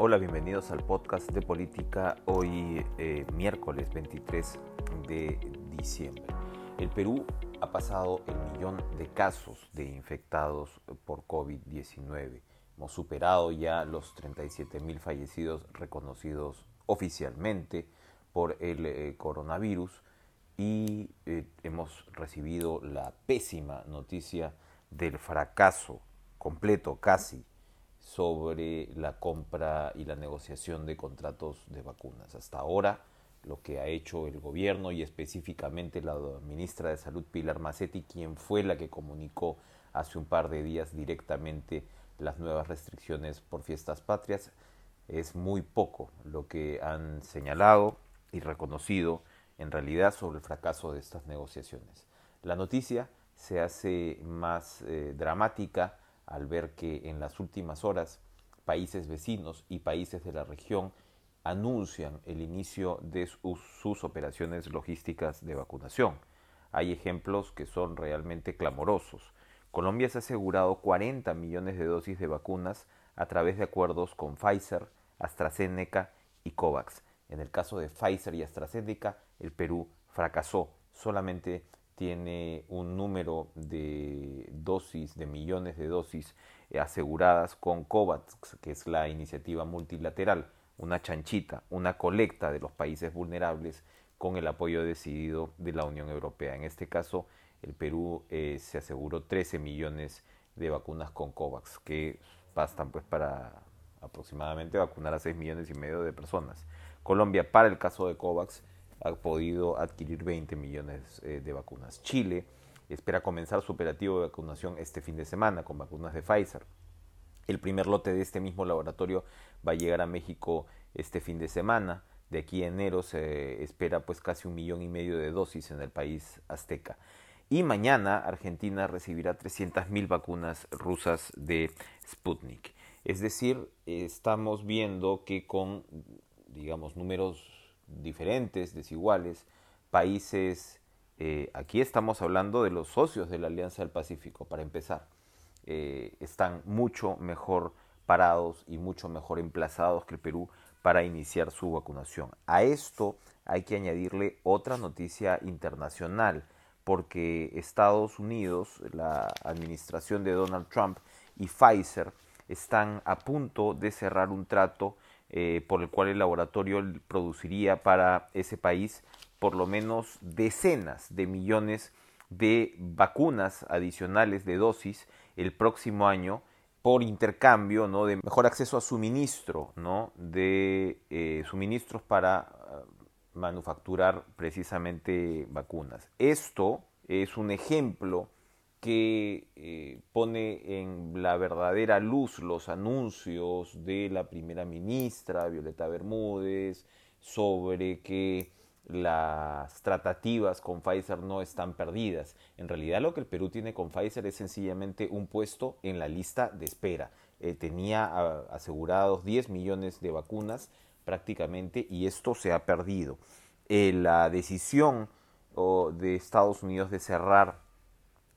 Hola, bienvenidos al podcast de política hoy eh, miércoles 23 de diciembre. El Perú ha pasado el millón de casos de infectados por COVID-19. Hemos superado ya los 37 mil fallecidos reconocidos oficialmente por el eh, coronavirus y eh, hemos recibido la pésima noticia del fracaso completo casi sobre la compra y la negociación de contratos de vacunas. Hasta ahora, lo que ha hecho el gobierno y específicamente la ministra de Salud Pilar Macetti, quien fue la que comunicó hace un par de días directamente las nuevas restricciones por fiestas patrias, es muy poco lo que han señalado y reconocido en realidad sobre el fracaso de estas negociaciones. La noticia se hace más eh, dramática al ver que en las últimas horas países vecinos y países de la región anuncian el inicio de sus, operaciones logísticas de vacunación. Hay ejemplos que son realmente clamorosos. Colombia se ha asegurado 40 millones de dosis de vacunas a través de acuerdos con Pfizer, AstraZeneca y COVAX. En el caso de Pfizer y AstraZeneca, el Perú fracasó. Solamente tiene un número de dosis, de millones de dosis eh, aseguradas con COVAX, que es la iniciativa multilateral, una chanchita, una colecta de los países vulnerables con el apoyo decidido de la Unión Europea. En este caso, el Perú eh, se aseguró 13 millones de vacunas con COVAX, que bastan pues para aproximadamente vacunar a 6 millones y medio de personas. Colombia, para el caso de COVAX, ha podido adquirir 20 millones eh, de vacunas. Chile espera comenzar su operativo de vacunación este fin de semana con vacunas de Pfizer. El primer lote de este mismo laboratorio va a llegar a México este fin de semana. De aquí a enero se espera pues casi un millón y medio de dosis en el país azteca. Y mañana Argentina recibirá 300.000 vacunas rusas de Sputnik. Es decir, estamos viendo que con, digamos, números diferentes, desiguales, países, eh, aquí estamos hablando de los socios de la Alianza del Pacífico, para empezar, eh, están mucho mejor parados y mucho mejor emplazados que el Perú para iniciar su vacunación. A esto hay que añadirle otra noticia internacional, porque Estados Unidos, la administración de Donald Trump y Pfizer están a punto de cerrar un trato eh, por el cual el laboratorio produciría para ese país por lo menos decenas de millones de vacunas adicionales de dosis el próximo año por intercambio, ¿no? de mejor acceso a suministro, ¿no? de eh, suministros para ah, manufacturar precisamente vacunas. Esto es un ejemplo que eh, pone en la verdadera luz los anuncios de la primera ministra Violeta Bermúdez sobre que las tratativas con Pfizer no están perdidas. En realidad lo que el Perú tiene con Pfizer es sencillamente un puesto en la lista de espera. Eh, tenía asegurados 10 millones de vacunas prácticamente y esto se ha perdido. Eh, la decisión de Estados Unidos de cerrar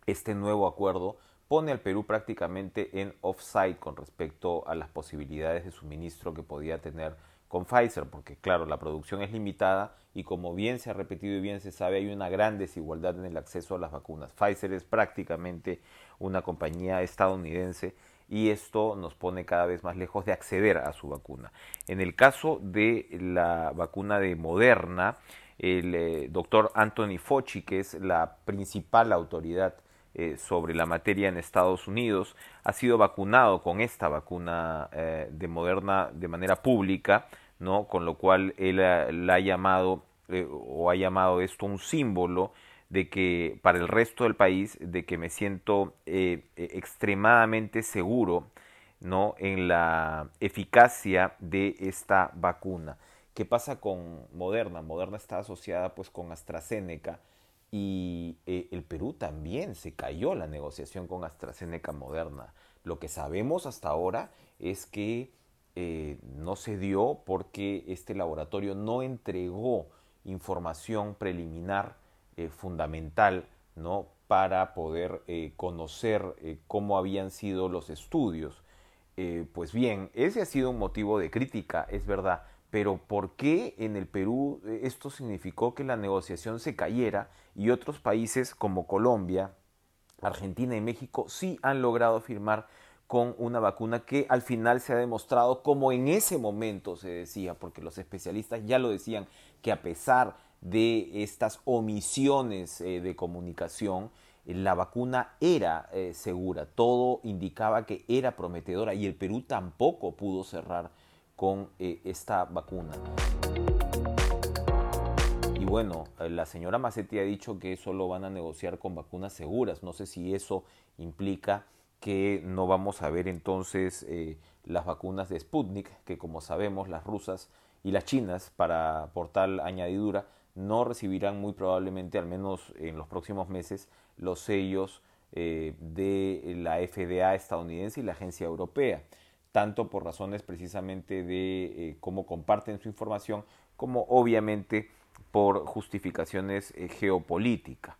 este nuevo acuerdo pone al Perú prácticamente en offside con respecto a las posibilidades de suministro que podía tener con Pfizer, porque claro, la producción es limitada y como bien se ha repetido y bien se sabe, hay una gran desigualdad en el acceso a las vacunas. Pfizer es prácticamente una compañía estadounidense y esto nos pone cada vez más lejos de acceder a su vacuna. En el caso de la vacuna de Moderna, el eh, doctor Anthony Fauci, que es la principal autoridad eh, sobre la materia en Estados Unidos, ha sido vacunado con esta vacuna eh, de Moderna de manera pública, ¿no? con lo cual él eh, la ha llamado o ha llamado esto un símbolo de que para el resto del país de que me siento extremadamente seguro no en la eficacia de esta vacuna. ¿Qué pasa con Moderna? Moderna está asociada pues con AstraZeneca y eh, el Perú también se cayó la negociación con AstraZeneca Moderna. Lo que sabemos hasta ahora es que eh, no se dio porque este laboratorio no entregó información preliminar eh, fundamental ¿no? para poder conocer cómo habían sido los estudios. Pues bien, ese ha sido un motivo de crítica, es verdad, pero ¿por qué en el Perú eh, esto significó que la negociación se cayera y otros países como Colombia, Argentina y México sí han logrado firmar con una vacuna que al final se ha demostrado como en ese momento se decía, porque los especialistas ya lo decían, que a pesar de estas omisiones eh, de comunicación, eh, la vacuna era segura, todo indicaba que era prometedora y el Perú tampoco pudo cerrar con esta vacuna. Y bueno, la señora Macetti ha dicho que solo van a negociar con vacunas seguras. No sé si eso implica que no vamos a ver entonces las vacunas de Sputnik, que como sabemos las rusas y las chinas, para por tal añadidura, no recibirán muy probablemente, al menos en los próximos meses, los sellos eh, de la FDA estadounidense y la agencia europea, tanto por razones precisamente de eh, cómo comparten su información, como obviamente por justificaciones eh, geopolíticas.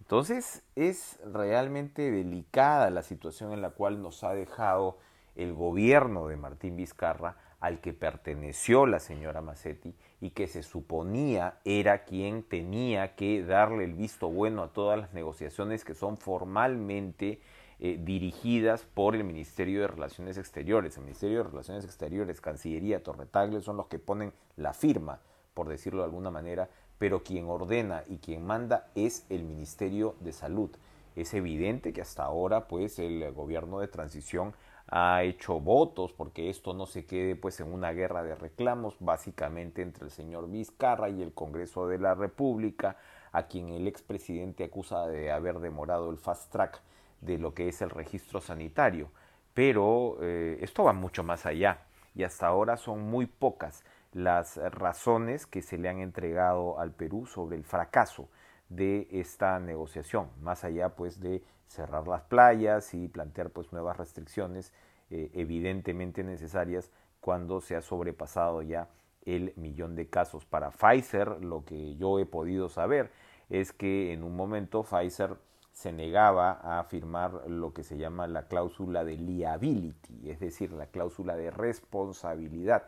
Entonces es realmente delicada la situación en la cual nos ha dejado el gobierno de Martín Vizcarra al que perteneció la señora Massetti y que se suponía era quien tenía que darle el visto bueno a todas las negociaciones que son formalmente eh, dirigidas por el Ministerio de Relaciones Exteriores. El Ministerio de Relaciones Exteriores, Cancillería, Torretagle son los que ponen la firma, por decirlo de alguna manera, pero quien ordena y quien manda es el Ministerio de Salud. Es evidente que hasta ahora pues el gobierno de transición ha hecho votos porque esto no se quede pues en una guerra de reclamos básicamente entre el señor Vizcarra y el Congreso de la República a quien el expresidente acusa de haber demorado el fast track de lo que es el registro sanitario pero eh, esto va mucho más allá y hasta ahora son muy pocas las razones que se le han entregado al Perú sobre el fracaso de esta negociación, más allá pues de cerrar las playas y plantear pues nuevas restricciones eh, evidentemente necesarias cuando se ha sobrepasado ya el millón de casos. Para Pfizer, lo que yo he podido saber es que en un momento Pfizer se negaba a firmar lo que se llama la cláusula de liability, es decir, la cláusula de responsabilidad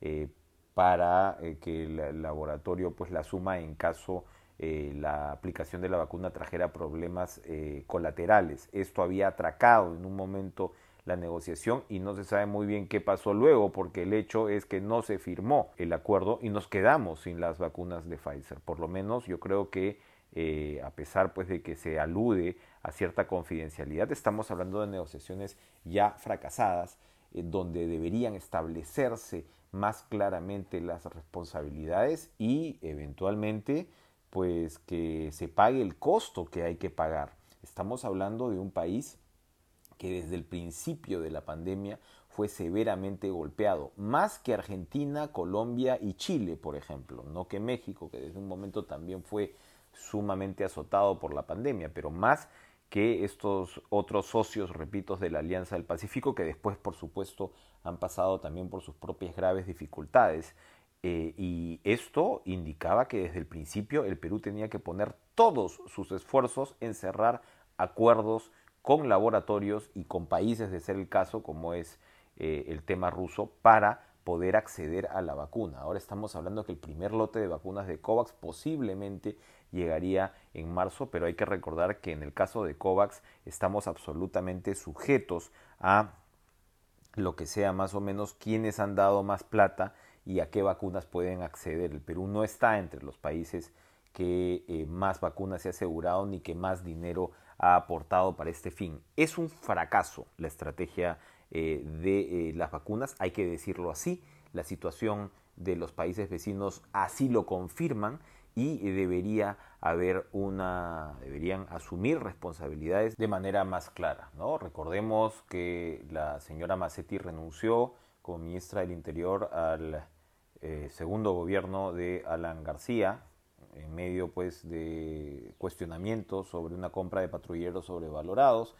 eh, para eh, que el laboratorio pues la suma en caso eh, la aplicación de la vacuna trajera problemas colaterales. Esto había atracado en un momento la negociación y no se sabe muy bien qué pasó luego porque el hecho es que no se firmó el acuerdo y nos quedamos sin las vacunas de Pfizer. Por lo menos yo creo que eh, a pesar pues de que se alude a cierta confidencialidad, estamos hablando de negociaciones ya fracasadas donde deberían establecerse más claramente las responsabilidades y eventualmente pues que se pague el costo que hay que pagar. Estamos hablando de un país que desde el principio de la pandemia fue severamente golpeado, más que Argentina, Colombia y Chile, por ejemplo, no que México, que desde un momento también fue sumamente azotado por la pandemia, pero más que estos otros socios, repito, de la Alianza del Pacífico, que después, por supuesto, han pasado también por sus propias graves dificultades. Eh, y esto indicaba que desde el principio el Perú tenía que poner todos sus esfuerzos en cerrar acuerdos con laboratorios y con países, de ser el caso, como es eh, el tema ruso, para poder acceder a la vacuna. Ahora estamos hablando que el primer lote de vacunas de COVAX posiblemente llegaría en marzo, pero hay que recordar que en el caso de COVAX estamos absolutamente sujetos a lo que sea más o menos quienes han dado más plata y a qué vacunas pueden acceder. El Perú no está entre los países que eh, más vacunas se ha asegurado ni que más dinero ha aportado para este fin. Es un fracaso la estrategia eh, de eh, las vacunas, hay que decirlo así. La situación de los países vecinos así lo confirman y debería haber una deberían asumir responsabilidades de manera más clara, ¿no? Recordemos que la señora Massetti renunció como ministra del Interior al eh, segundo gobierno de Alan García, en medio pues de cuestionamientos sobre una compra de patrulleros sobrevalorados,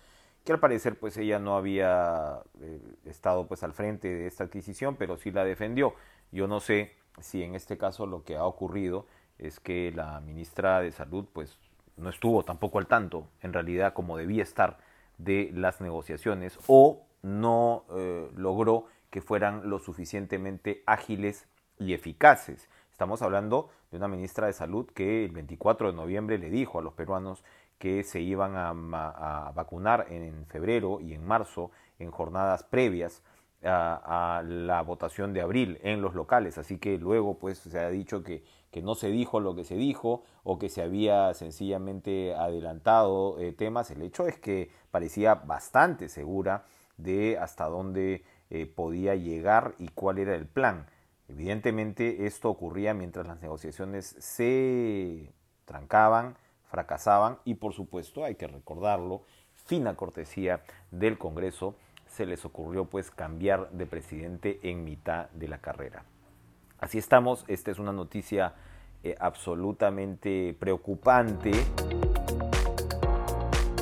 que al parecer pues ella no había eh, estado pues al frente de esta adquisición, pero sí la defendió. Yo no sé si en este caso lo que ha ocurrido es que la ministra de Salud pues no estuvo tampoco al tanto, en realidad como debía estar de las negociaciones o no eh, logró logró que fueran lo suficientemente ágiles y eficaces. Estamos hablando de una ministra de Salud que el 24 de noviembre le dijo a los peruanos que se iban a, vacunar en febrero y en marzo en jornadas previas a, la votación de abril en los locales. Así que luego pues se ha dicho que, no se dijo lo que se dijo o que se había sencillamente adelantado eh, temas. El hecho es que parecía bastante segura de hasta dónde eh, podía llegar y cuál era el plan. Evidentemente esto ocurría mientras las negociaciones se trancaban, fracasaban y por supuesto, hay que recordarlo, fina cortesía del Congreso, se les ocurrió pues cambiar de presidente en mitad de la carrera. Así estamos, esta es una noticia eh, absolutamente preocupante.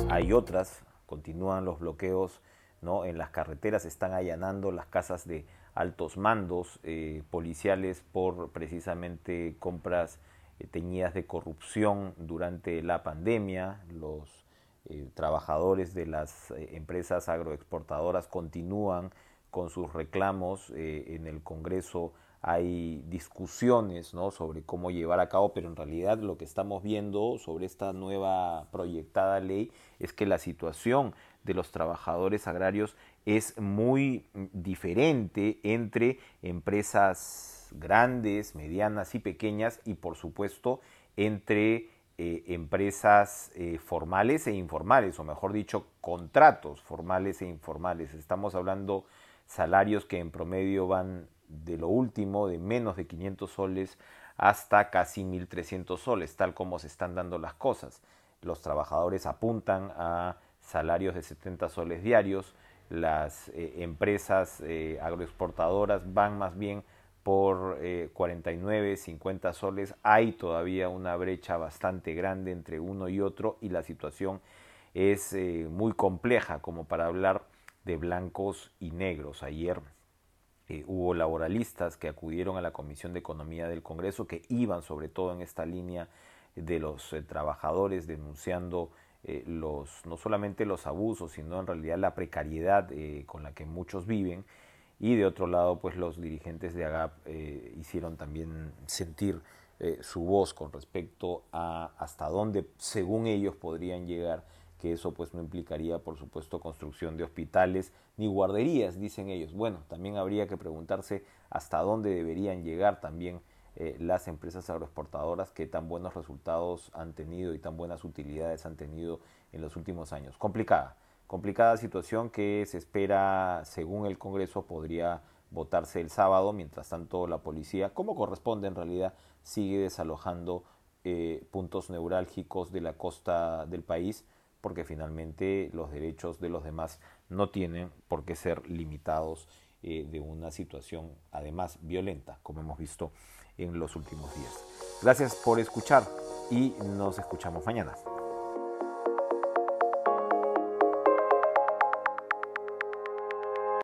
Hay otras, continúan los bloqueos ¿no? en las carreteras, están allanando las casas de altos mandos eh, policiales por precisamente compras eh, teñidas de corrupción durante la pandemia. Los eh, trabajadores de las empresas agroexportadoras continúan con sus reclamos. en el Congreso hay discusiones ¿no? sobre cómo llevar a cabo, pero en realidad lo que estamos viendo sobre esta nueva proyectada ley es que la situación de los trabajadores agrarios es muy diferente entre empresas grandes, medianas y pequeñas y por supuesto entre eh, empresas eh, formales e informales, o mejor dicho, contratos formales e informales. Estamos hablando salarios que en promedio van de lo último, de menos de 500 soles hasta casi 1.300 soles, tal como se están dando las cosas. Los trabajadores apuntan a salarios de 70 soles diarios, las eh, empresas agroexportadoras van más bien por 49, eh, 50 soles, hay todavía una brecha bastante grande entre uno y otro y la situación es eh, muy compleja como para hablar de blancos y negros. Ayer eh, hubo laboralistas que acudieron a la Comisión de Economía del Congreso que iban sobre todo en esta línea de los trabajadores denunciando los, no solamente los abusos, sino en realidad la precariedad con la que muchos viven. Y de otro lado pues los dirigentes de AGAP eh, hicieron también sentir eh, su voz con respecto a hasta dónde según ellos podrían llegar que eso pues no implicaría por supuesto construcción de hospitales ni guarderías dicen ellos. Bueno también habría que preguntarse hasta dónde deberían llegar también eh, las empresas agroexportadoras que tan buenos resultados han tenido y tan buenas utilidades han tenido en los últimos años. Complicada complicada situación que se espera, según el Congreso, podría votarse el sábado, mientras tanto la policía, como corresponde en realidad, sigue desalojando eh, puntos neurálgicos de la costa del país, porque finalmente los derechos de los demás no tienen por qué ser limitados eh, de una situación además violenta, como hemos visto en los últimos días. Gracias por escuchar y nos escuchamos mañana.